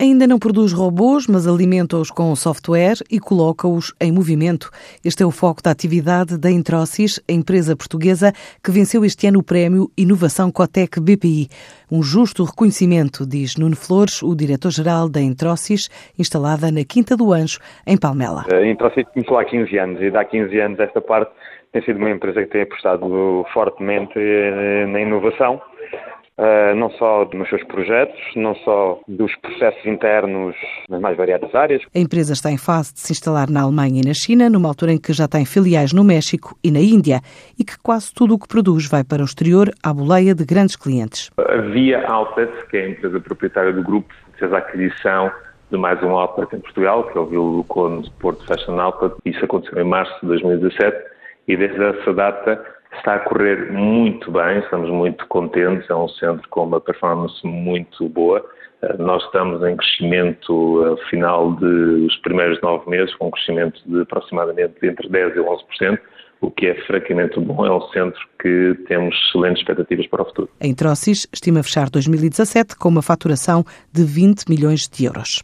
Ainda não produz robôs, mas alimenta-os com software e coloca-os em movimento. Este é o foco da atividade da Introcis, a empresa portuguesa que venceu este ano o prémio Inovação Cotec BPI. Um justo reconhecimento, diz Nuno Flores, o diretor-geral da Introcis, instalada na Quinta do Anjo, em Palmela. A Introcis começou há 15 anos e há 15 anos esta parte tem sido uma empresa que tem apostado fortemente eh, na inovação Uh, não só nos seus projetos, não só dos processos internos nas mais variadas áreas. A empresa está em fase de se instalar na Alemanha e na China, numa altura em que já tem filiais no México e na Índia e que quase tudo o que produz vai para o exterior à boleia de grandes clientes. A Via Outlet, que é a empresa proprietária do grupo, fez a aquisição de mais um outlet em Portugal, que é o Vila Conde Porto Fashion Outlet. Isso aconteceu em março de 2017 e desde essa data Está a correr muito bem, estamos muito contentes, é um centro com uma performance muito boa. Eh, nós estamos em crescimento ao final dos primeiros nove meses, com um crescimento de aproximadamente entre 10% e 11%, o que é francamente bom. É um centro que temos excelentes expectativas para o futuro. Em Trocis, estima fechar 2017 com uma faturação de 20 milhões de euros.